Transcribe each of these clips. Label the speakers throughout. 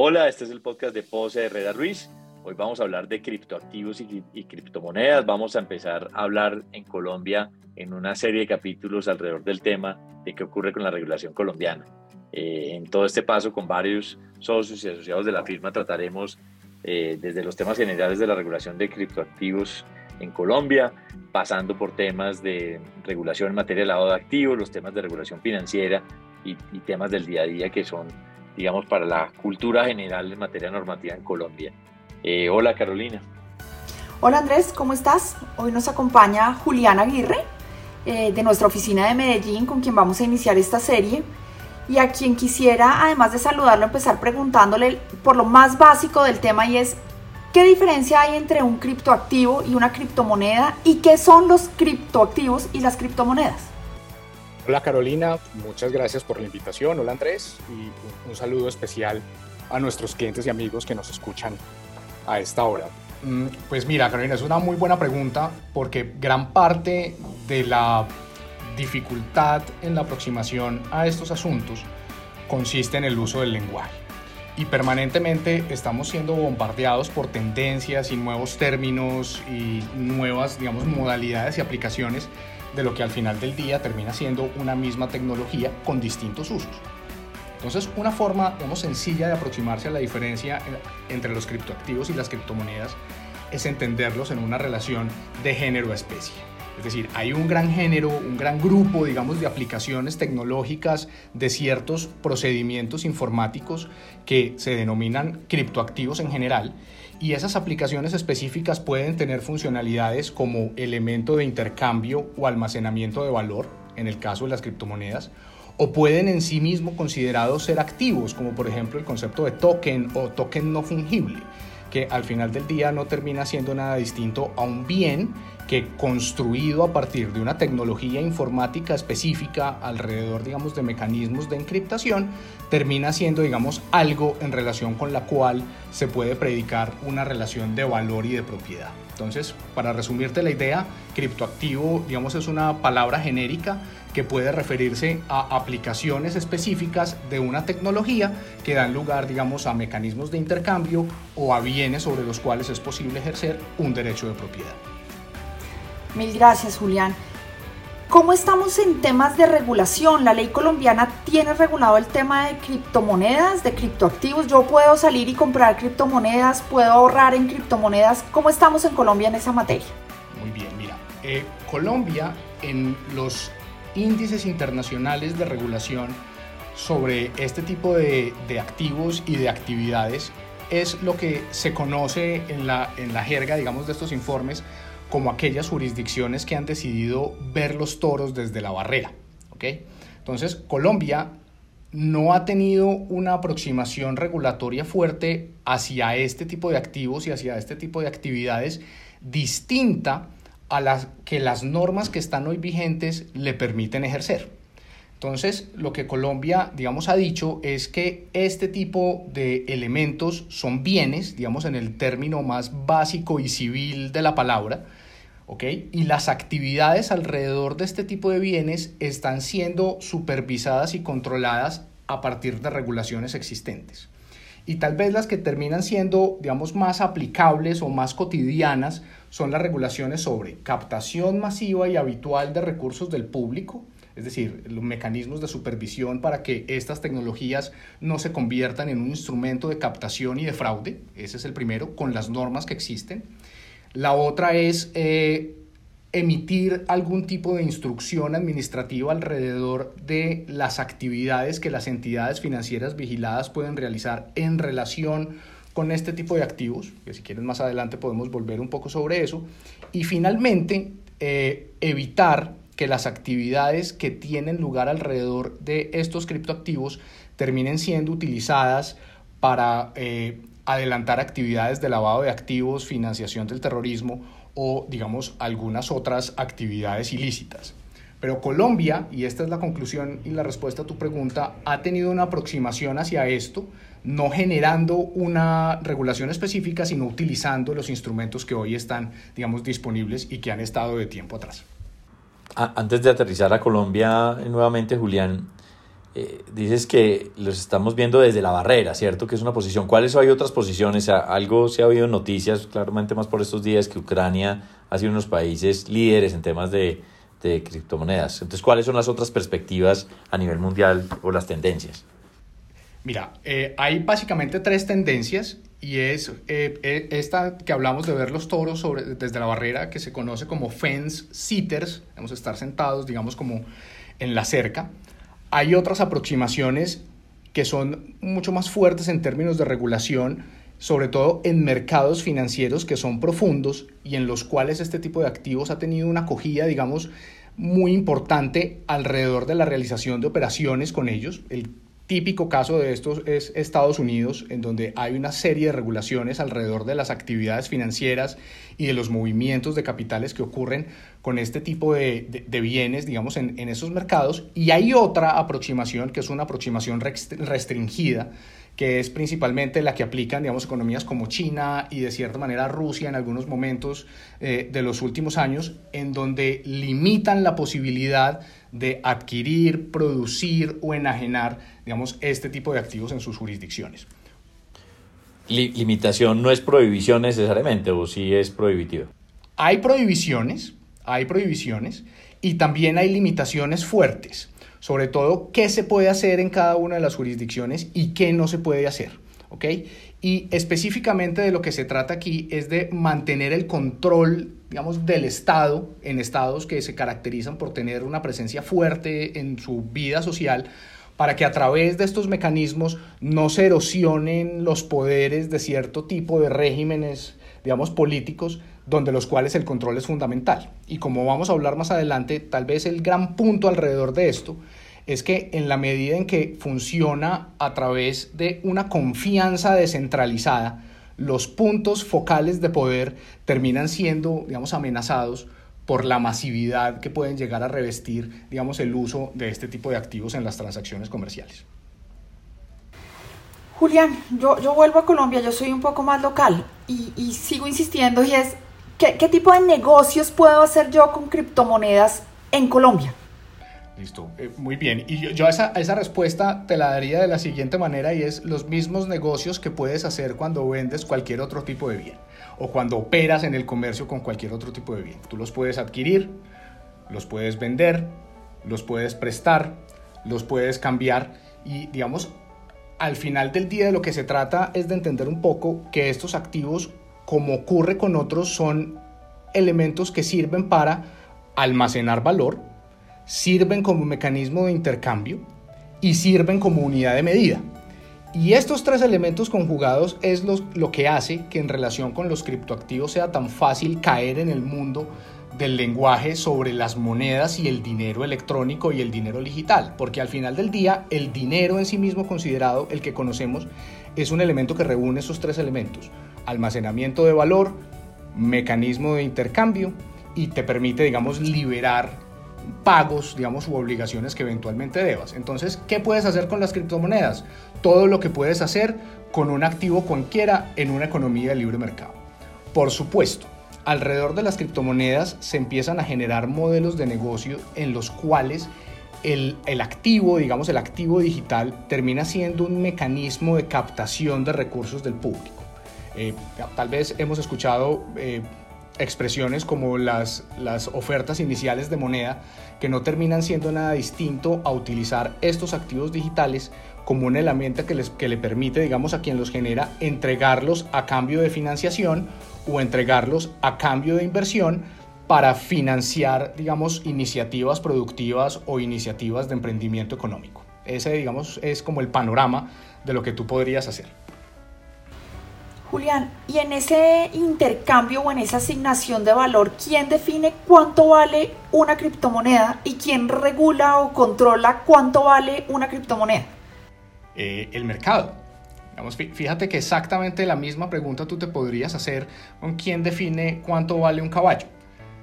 Speaker 1: Hola, este es el podcast de Pose Herrera Ruiz. Hoy vamos a hablar de criptoactivos y, criptomonedas. Vamos a empezar a hablar en Colombia en una serie de capítulos alrededor del tema de qué ocurre con la regulación colombiana. Eh, en todo este paso con varios socios y asociados de la firma trataremos eh, desde los temas generales de la regulación de criptoactivos en Colombia, pasando por temas de regulación en materia de lavado de activos, los temas de regulación financiera y temas del día a día que son digamos, para la cultura general en materia normativa en Colombia. Eh, hola Carolina.
Speaker 2: Hola Andrés, ¿cómo estás? Hoy nos acompaña Julián Aguirre eh, de nuestra oficina de Medellín con quien vamos a iniciar esta serie y a quien quisiera, además de saludarlo, empezar preguntándole por lo más básico del tema y es, ¿qué diferencia hay entre un criptoactivo y una criptomoneda y qué son los criptoactivos y las criptomonedas?
Speaker 3: Hola Carolina, muchas gracias por la invitación. Hola Andrés y un saludo especial a nuestros clientes y amigos que nos escuchan a esta hora. Mm, pues mira Carolina, es una muy buena pregunta porque gran parte de la dificultad en la aproximación a estos asuntos consiste en el uso del lenguaje. Y permanentemente estamos siendo bombardeados por tendencias y nuevos términos y nuevas, digamos, modalidades y aplicaciones de lo que al final del día termina siendo una misma tecnología con distintos usos. Entonces, una forma digamos, sencilla de aproximarse a la diferencia entre los criptoactivos y las criptomonedas es entenderlos en una relación de género-especie. Es decir, hay un gran género, un gran grupo, digamos, de aplicaciones tecnológicas de ciertos procedimientos informáticos que se denominan criptoactivos en general y esas aplicaciones específicas pueden tener funcionalidades como elemento de intercambio o almacenamiento de valor, en el caso de las criptomonedas, o pueden en sí mismo considerados ser activos, como por ejemplo el concepto de token o token no fungible, que al final del día no termina siendo nada distinto a un bien que construido a partir de una tecnología informática específica alrededor, digamos, de mecanismos de encriptación, termina siendo, digamos, algo en relación con la cual se puede predicar una relación de valor y de propiedad. Entonces, para resumirte la idea, criptoactivo, digamos, es una palabra genérica que puede referirse a aplicaciones específicas de una tecnología que dan lugar, digamos, a mecanismos de intercambio o a bienes sobre los cuales es posible ejercer un derecho de propiedad.
Speaker 2: Mil gracias, Julián. ¿Cómo estamos en temas de regulación? La ley colombiana tiene regulado el tema de criptomonedas, de criptoactivos. Yo puedo salir y comprar criptomonedas, puedo ahorrar en criptomonedas. ¿Cómo estamos en Colombia en esa materia?
Speaker 3: Muy bien, mira, eh, Colombia en los índices internacionales de regulación sobre este tipo de, de, activos y de actividades es lo que se conoce en la, en la jerga, digamos, de estos informes como aquellas jurisdicciones que han decidido ver los toros desde la barrera. ¿okay? Entonces, Colombia no ha tenido una aproximación regulatoria fuerte hacia este tipo de activos y hacia este tipo de actividades distinta a las que las normas que están hoy vigentes le permiten ejercer. Entonces, lo que Colombia, digamos, ha dicho es que este tipo de elementos son bienes, digamos, en el término más básico y civil de la palabra, ¿ok? Y las actividades alrededor de este tipo de bienes están siendo supervisadas y controladas a partir de regulaciones existentes. Y tal vez las que terminan siendo, digamos, más aplicables o más cotidianas son las regulaciones sobre captación masiva y habitual de recursos del público, es decir, los mecanismos de supervisión para que estas tecnologías no se conviertan en un instrumento de captación y de fraude, ese es el primero, con las normas que existen. La otra es eh, emitir algún tipo de instrucción administrativa alrededor de las actividades que las entidades financieras vigiladas pueden realizar en relación con este tipo de activos, que si quieren más adelante podemos volver un poco sobre eso. Y finalmente, eh, evitar que las actividades que tienen lugar alrededor de estos criptoactivos terminen siendo utilizadas para eh, adelantar actividades de lavado de activos, financiación del terrorismo o, digamos, algunas otras actividades ilícitas. Pero Colombia, y esta es la conclusión y la respuesta a tu pregunta, ha tenido una aproximación hacia esto, no generando una regulación específica, sino utilizando los instrumentos que hoy están, digamos, disponibles y que han estado de tiempo atrás.
Speaker 1: Antes de aterrizar a Colombia nuevamente, Julián, eh, dices que los estamos viendo desde la barrera, ¿cierto? Que es una posición. ¿Cuáles hay otras posiciones? Algo se ha oído en noticias, claramente más por estos días, que Ucrania ha sido uno de los países líderes en temas de, de criptomonedas. Entonces, ¿cuáles son las otras perspectivas a nivel mundial o las tendencias?
Speaker 3: Mira, eh, hay básicamente tres tendencias y es eh, esta que hablamos de ver los toros sobre, desde la barrera que se conoce como fence sitters, vamos a estar sentados, digamos, como en la cerca. Hay otras aproximaciones que son mucho más fuertes en términos de regulación, sobre todo en mercados financieros que son profundos y en los cuales este tipo de activos ha tenido una acogida, digamos, muy importante alrededor de la realización de operaciones con ellos. El típico caso de estos es Estados Unidos, en donde hay una serie de regulaciones alrededor de las actividades financieras y de los movimientos de capitales que ocurren con este tipo de, bienes, digamos, en, en, esos mercados. Y hay otra aproximación, que es una aproximación restringida, que es principalmente la que aplican, digamos, economías como China y de cierta manera Rusia en algunos momentos eh, de los últimos años, en donde limitan la posibilidad de adquirir, producir o enajenar, digamos, este tipo de activos en sus jurisdicciones.
Speaker 1: limitación no es prohibición necesariamente, o sí es prohibitivo.
Speaker 3: Hay prohibiciones, hay prohibiciones y también hay limitaciones fuertes, sobre todo qué se puede hacer en cada una de las jurisdicciones y qué no se puede hacer. ¿ok? Y específicamente de lo que se trata aquí es de mantener el control, digamos, del Estado en estados que se caracterizan por tener una presencia fuerte en su vida social, para que a través de estos mecanismos no se erosionen los poderes de cierto tipo de regímenes, digamos, políticos, donde los cuales el control es fundamental. Y como vamos a hablar más adelante, tal vez el gran punto alrededor de esto es que en la medida en que funciona a través de una confianza descentralizada, los puntos focales de poder terminan siendo, digamos, amenazados por la masividad que pueden llegar a revestir, digamos, el uso de este tipo de activos en las transacciones comerciales.
Speaker 2: Julián, yo, yo vuelvo a Colombia, yo soy un poco más local y, sigo insistiendo y es, ¿qué, ¿qué tipo de negocios puedo hacer yo con criptomonedas en Colombia?
Speaker 3: Listo, eh, muy bien. Y yo, esa, esa, respuesta te la daría de la siguiente manera y es los mismos negocios que puedes hacer cuando vendes cualquier otro tipo de bien o cuando operas en el comercio con cualquier otro tipo de bien. Tú los puedes adquirir, los puedes vender, los puedes prestar, los puedes cambiar y digamos, al final del día de lo que se trata es de entender un poco que estos activos, como ocurre con otros, son elementos que sirven para almacenar valor, sirven como mecanismo de intercambio y sirven como unidad de medida. Y estos tres elementos conjugados es lo, que hace que en relación con los criptoactivos sea tan fácil caer en el mundo del lenguaje sobre las monedas y el dinero electrónico y el dinero digital, porque al final del día el dinero en sí mismo considerado, el que conocemos, es un elemento que reúne esos tres elementos, almacenamiento de valor, mecanismo de intercambio y te permite, digamos, liberar pagos, digamos, u obligaciones que eventualmente debas. Entonces, ¿qué puedes hacer con las criptomonedas? Todo lo que puedes hacer con un activo cualquiera en una economía de libre mercado. Por supuesto, alrededor de las criptomonedas se empiezan a generar modelos de negocio en los cuales el, activo, digamos, el activo digital termina siendo un mecanismo de captación de recursos del público. Eh, tal vez hemos escuchado eh, expresiones como las, las ofertas iniciales de moneda que no terminan siendo nada distinto a utilizar estos activos digitales como un elemento que, les, que le permite, digamos, a quien los genera, entregarlos a cambio de financiación o entregarlos a cambio de inversión para financiar, digamos, iniciativas productivas o iniciativas de emprendimiento económico. Ese, digamos, es como el panorama de lo que tú podrías hacer.
Speaker 2: Julián, y en ese intercambio o en esa asignación de valor, ¿quién define cuánto vale una criptomoneda y quién regula o controla cuánto vale una criptomoneda?
Speaker 3: Eh, el mercado. fíjate que exactamente la misma pregunta tú te podrías hacer con quién define cuánto vale un caballo.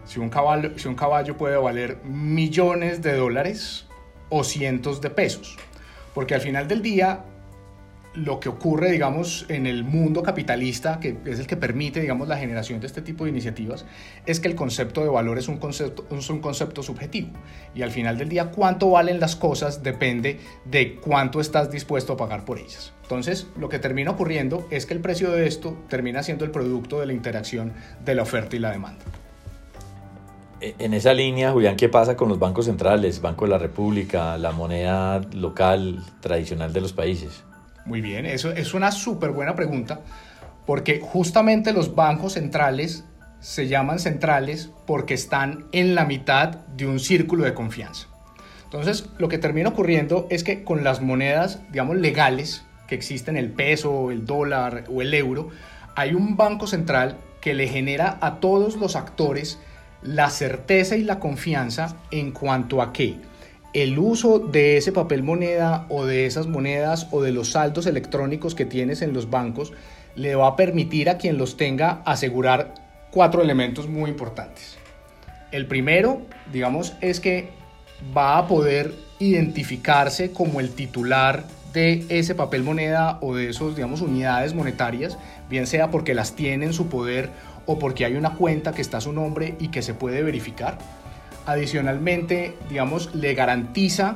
Speaker 3: Si un caballo, si un caballo puede valer millones de dólares o cientos de pesos. Porque al final del día lo que ocurre, digamos, en el mundo capitalista, que es el que permite, digamos, la generación de este tipo de iniciativas, es que el concepto de valor es un concepto, es un concepto subjetivo. Y al final del día, cuánto valen las cosas depende de cuánto estás dispuesto a pagar por ellas. Entonces, lo que termina ocurriendo es que el precio de esto termina siendo el producto de la interacción de la oferta y la demanda.
Speaker 1: E, en esa línea, Julián, ¿qué pasa con los bancos centrales, Banco de la República, la moneda local tradicional de los países?
Speaker 3: Muy bien, eso es una súper buena pregunta, porque justamente los bancos centrales se llaman centrales porque están en la mitad de un círculo de confianza. Entonces, lo que termina ocurriendo es que con las monedas, digamos, legales que existen, el peso, el dólar o el euro, hay un banco central que le genera a todos los actores la certeza y la confianza en cuanto a que el uso de ese papel moneda o de esas monedas o de los saldos electrónicos que tienes en los bancos le va a permitir a quien los tenga asegurar cuatro elementos muy importantes. El primero, digamos, es que va a poder identificarse como el titular de ese papel moneda o de esos, digamos, unidades monetarias, bien sea porque las tiene en su poder o porque hay una cuenta que está a su nombre y que se puede verificar. Adicionalmente, digamos, le garantiza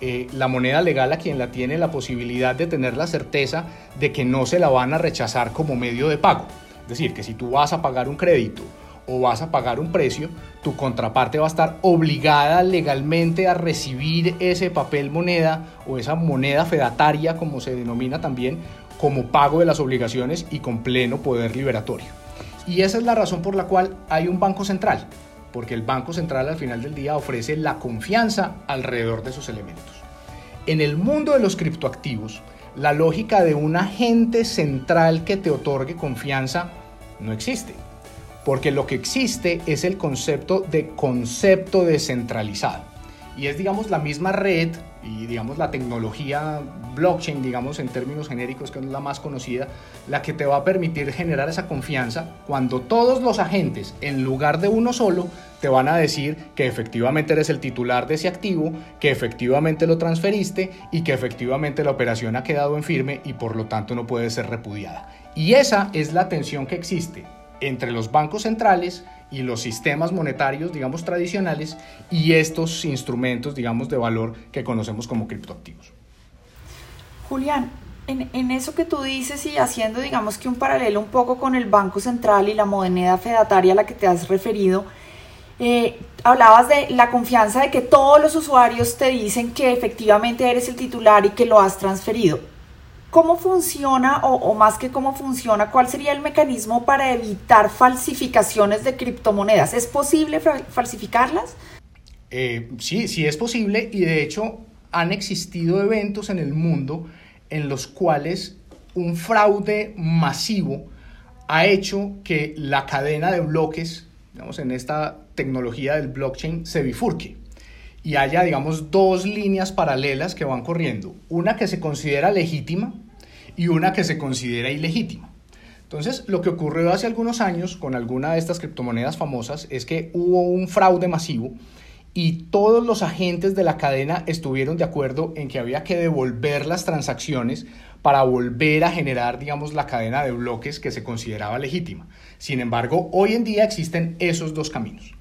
Speaker 3: eh, la moneda legal a quien la tiene la posibilidad de tener la certeza de que no se la van a rechazar como medio de pago. Es decir, que si tú vas a pagar un crédito o vas a pagar un precio, tu contraparte va a estar obligada legalmente a recibir ese papel moneda o esa moneda fedataria, como se denomina también, como pago de las obligaciones y con pleno poder liberatorio. Y esa es la razón por la cual hay un banco central, porque el banco central al final del día ofrece la confianza alrededor de esos elementos. En el mundo de los criptoactivos, la lógica de un agente central que te otorgue confianza no existe, porque lo que existe es el concepto de concepto descentralizado. Y es, digamos, la misma red y digamos la tecnología blockchain, digamos en términos genéricos, que es la más conocida, la que te va a permitir generar esa confianza cuando todos los agentes, en lugar de uno solo, te van a decir que efectivamente eres el titular de ese activo, que efectivamente lo transferiste y que efectivamente la operación ha quedado en firme y por lo tanto no puede ser repudiada. Y esa es la tensión que existe entre los bancos centrales y los sistemas monetarios, digamos, tradicionales y estos instrumentos, digamos, de valor que conocemos como criptoactivos.
Speaker 2: Julián, en, eso que tú dices y haciendo, digamos, que un paralelo un poco con el Banco Central y la moneda fedataria a la que te has referido, eh, hablabas de la confianza de que todos los usuarios te dicen que efectivamente eres el titular y que lo has transferido. ¿Cómo funciona, o, más que cómo funciona, cuál sería el mecanismo para evitar falsificaciones de criptomonedas? ¿Es posible falsificarlas?
Speaker 3: Eh, sí, sí es posible y de hecho han existido eventos en el mundo en los cuales un fraude masivo ha hecho que la cadena de bloques, digamos, en esta tecnología del blockchain se bifurque y haya, digamos, dos líneas paralelas que van corriendo. Una que se considera legítima y una que se considera ilegítima. Entonces, lo que ocurrió hace algunos años con alguna de estas criptomonedas famosas es que hubo un fraude masivo y todos los agentes de la cadena estuvieron de acuerdo en que había que devolver las transacciones para volver a generar, digamos, la cadena de bloques que se consideraba legítima. Sin embargo, hoy en día existen esos dos caminos.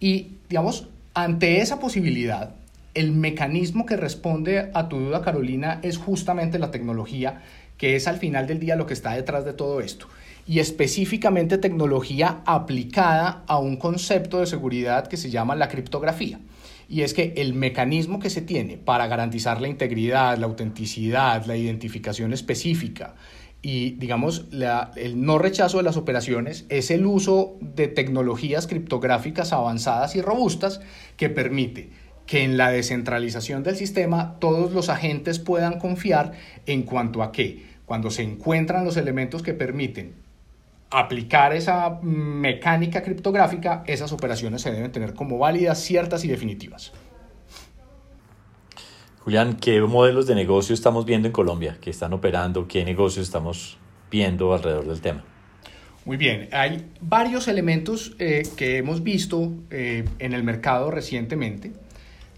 Speaker 3: Y, digamos, ante esa posibilidad, el mecanismo que responde a tu duda, Carolina, es justamente la tecnología, que es al final del día lo que está detrás de todo esto. Y específicamente tecnología aplicada a un concepto de seguridad que se llama la criptografía. Y es que el mecanismo que se tiene para garantizar la integridad, la autenticidad, la identificación específica, y digamos el no rechazo de las operaciones es el uso de tecnologías criptográficas avanzadas y robustas que permite que en la descentralización del sistema todos los agentes puedan confiar en cuanto a que cuando se encuentran los elementos que permiten aplicar esa mecánica criptográfica, esas operaciones se deben tener como válidas, ciertas y definitivas.
Speaker 1: Julián, ¿qué modelos de negocio estamos viendo en Colombia que están operando? ¿Qué negocios estamos viendo alrededor del tema?
Speaker 3: Muy bien, hay varios elementos eh, que hemos visto eh, en el mercado recientemente.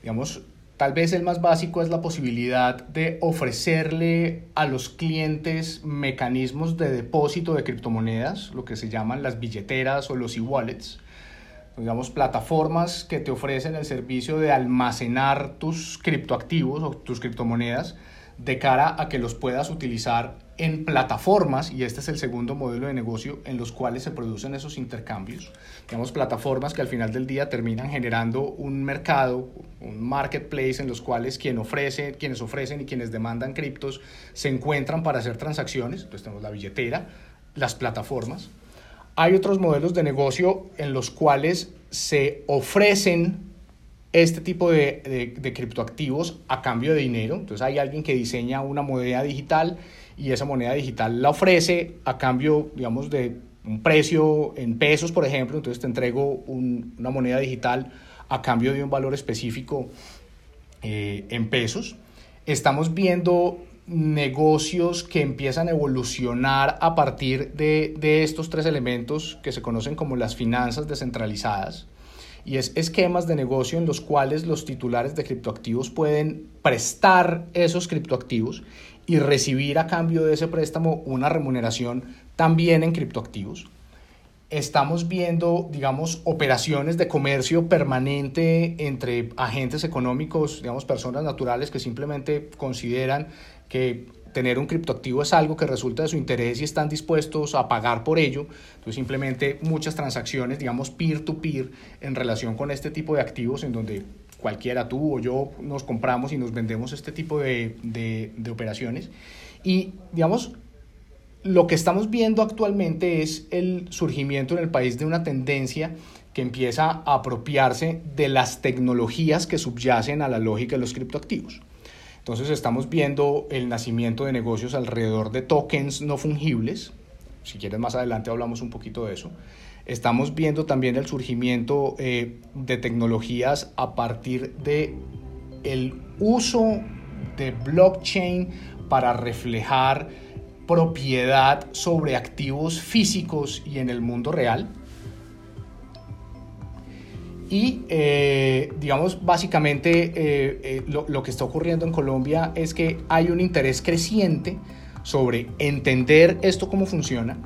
Speaker 3: Digamos, Tal vez el más básico es la posibilidad de ofrecerle a los clientes mecanismos de depósito de criptomonedas, lo que se llaman las billeteras o los e-wallets, digamos plataformas que te ofrecen el servicio de almacenar tus criptoactivos o tus criptomonedas de cara a que los puedas utilizar en plataformas, y este es el segundo modelo de negocio en los cuales se producen esos intercambios, digamos plataformas que al final del día terminan generando un mercado, un marketplace en los cuales quien ofrece, quienes ofrecen y quienes demandan criptos se encuentran para hacer transacciones, entonces tenemos la billetera, las plataformas. Hay otros modelos de negocio en los cuales se ofrecen este tipo de, de, criptoactivos a cambio de dinero. Entonces hay alguien que diseña una moneda digital y esa moneda digital la ofrece a cambio, digamos, de un precio en pesos, por ejemplo. Entonces te entrego una moneda digital a cambio de un valor específico eh, en pesos. Estamos viendo negocios que empiezan a evolucionar a partir de, de estos tres elementos que se conocen como las finanzas descentralizadas y es esquemas de negocio en los cuales los titulares de criptoactivos pueden prestar esos criptoactivos y recibir a cambio de ese préstamo una remuneración también en criptoactivos. Estamos viendo, digamos, operaciones de comercio permanente entre agentes económicos, digamos, personas naturales que simplemente consideran que tener un criptoactivo es algo que resulta de su interés y están dispuestos a pagar por ello. Entonces simplemente muchas transacciones, digamos, peer-to-peer en relación con este tipo de activos en donde cualquiera, tú o yo, nos compramos y nos vendemos este tipo de, de operaciones. Y digamos, lo que estamos viendo actualmente es el surgimiento en el país de una tendencia que empieza a apropiarse de las tecnologías que subyacen a la lógica de los criptoactivos. Entonces estamos viendo el nacimiento de negocios alrededor de tokens no fungibles. Si quieres más adelante hablamos un poquito de eso. Estamos viendo también el surgimiento eh, de tecnologías a partir de el uso de blockchain para reflejar propiedad sobre activos físicos y en el mundo real. Y, eh, digamos, básicamente eh, eh, lo, lo, que está ocurriendo en Colombia es que hay un interés creciente sobre entender esto cómo funciona,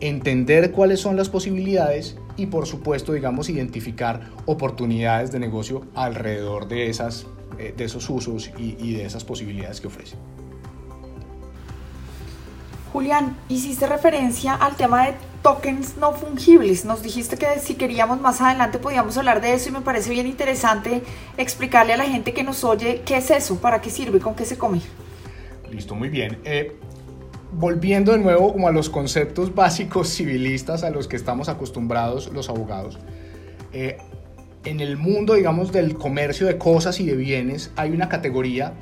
Speaker 3: entender cuáles son las posibilidades y, por supuesto, digamos, identificar oportunidades de negocio alrededor de, esas, de esos usos y, y de esas posibilidades que ofrece.
Speaker 2: Julián, hiciste referencia al tema de tokens no fungibles. Nos dijiste que si queríamos más adelante podíamos hablar de eso y me parece bien interesante explicarle a la gente que nos oye qué es eso, para qué sirve, con qué se come.
Speaker 3: Listo, muy bien. Eh, volviendo de nuevo como a los conceptos básicos civilistas a los que estamos acostumbrados los abogados. Eh, en el mundo, digamos, del comercio de cosas y de bienes hay una categoría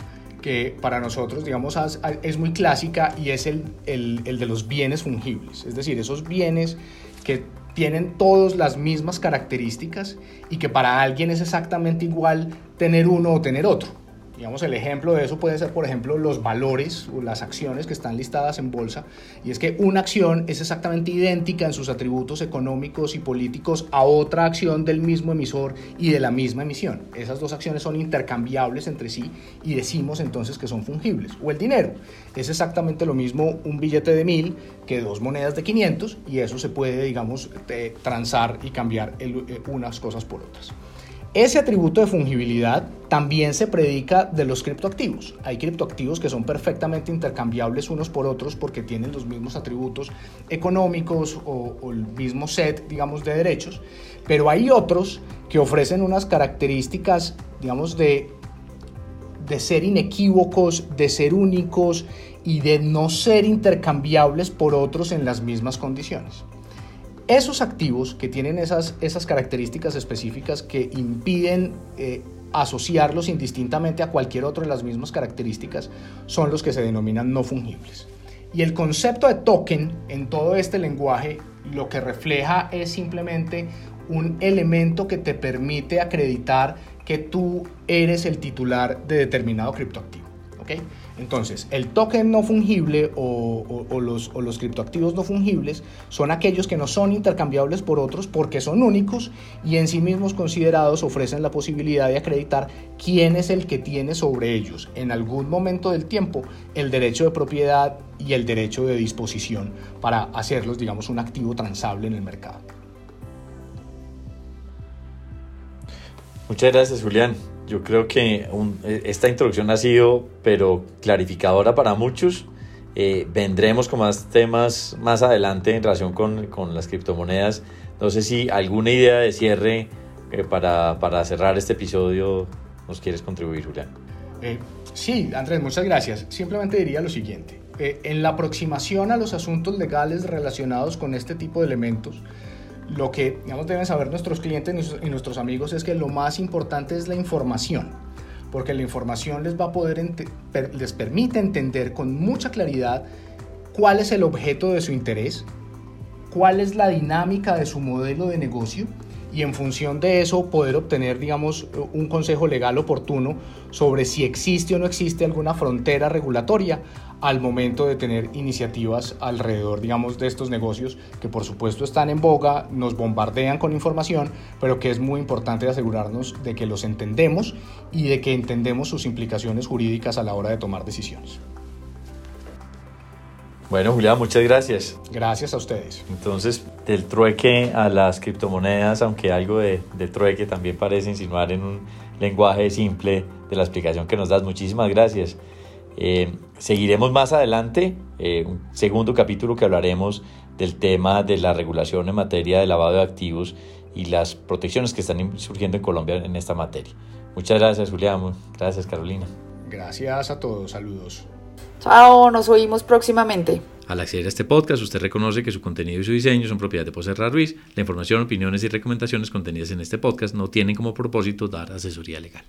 Speaker 3: que para nosotros, digamos, es muy clásica y es el, el, el, de los bienes fungibles. Es decir, esos bienes que tienen todas las mismas características y que para alguien es exactamente igual tener uno o tener otro. Digamos, el ejemplo de eso puede ser, por ejemplo, los valores o las acciones que están listadas en bolsa. Y es que una acción es exactamente idéntica en sus atributos económicos y políticos a otra acción del mismo emisor y de la misma emisión. Esas dos acciones son intercambiables entre sí y decimos entonces que son fungibles. O el dinero. Es exactamente lo mismo un billete de mil que dos monedas de 500 y eso se puede, digamos, eh, transar y cambiar eh, unas cosas por otras. Ese atributo de fungibilidad también se predica de los criptoactivos. Hay criptoactivos que son perfectamente intercambiables unos por otros porque tienen los mismos atributos económicos o, el mismo set, digamos, de derechos. Pero hay otros que ofrecen unas características, digamos, de, de ser inequívocos, de ser únicos y de no ser intercambiables por otros en las mismas condiciones. Esos activos que tienen esas, esas características específicas que impiden eh, asociarlos indistintamente a cualquier otro de las mismas características son los que se denominan no fungibles. Y el concepto de token en todo este lenguaje lo que refleja es simplemente un elemento que te permite acreditar que tú eres el titular de determinado criptoactivo. ¿okay? Entonces, el token no fungible o, los, los, criptoactivos no fungibles son aquellos que no son intercambiables por otros porque son únicos y en sí mismos considerados ofrecen la posibilidad de acreditar quién es el que tiene sobre ellos en algún momento del tiempo el derecho de propiedad y el derecho de disposición para hacerlos, digamos, un activo transable en el mercado.
Speaker 1: Muchas gracias, Julián. Yo creo que e, esta introducción ha sido, pero clarificadora para muchos. Eh, vendremos con más temas más adelante en relación con, con las criptomonedas. No sé si alguna idea de cierre eh, para, para, cerrar este episodio nos quieres contribuir, Julián.
Speaker 3: Eh, sí, Andrés, muchas gracias. Simplemente diría lo siguiente. en la aproximación a los asuntos legales relacionados con este tipo de elementos, lo que digamos, deben saber nuestros clientes y nuestros amigos es que lo más importante es la información, porque la información les va a poder, les permite entender con mucha claridad cuál es el objeto de su interés, cuál es la dinámica de su modelo de negocio y en función de eso poder obtener, digamos, un consejo legal oportuno sobre si existe o no existe alguna frontera regulatoria al momento de tener iniciativas alrededor, digamos, de estos negocios que por supuesto están en boga, nos bombardean con información, pero que es muy importante asegurarnos de que los entendemos y de que entendemos sus implicaciones jurídicas a la hora de tomar decisiones.
Speaker 1: Bueno, Julián, muchas gracias.
Speaker 3: Gracias a ustedes.
Speaker 1: Entonces, del trueque a las criptomonedas, aunque algo de, de, trueque también parece insinuar en un lenguaje simple de la explicación que nos das. Muchísimas gracias. Eh, seguiremos más adelante, eh, un segundo capítulo que hablaremos del tema de la regulación en materia de lavado de activos y las protecciones que están surgiendo en Colombia en esta materia. Muchas gracias, Julián. Gracias, Carolina.
Speaker 3: Gracias a todos. Saludos.
Speaker 2: Chao, nos oímos próximamente.
Speaker 1: Al acceder a este podcast, usted reconoce que su contenido y su diseño son propiedad de Poserra Ruiz. La información, opiniones y recomendaciones contenidas en este podcast no tienen como propósito dar asesoría legal.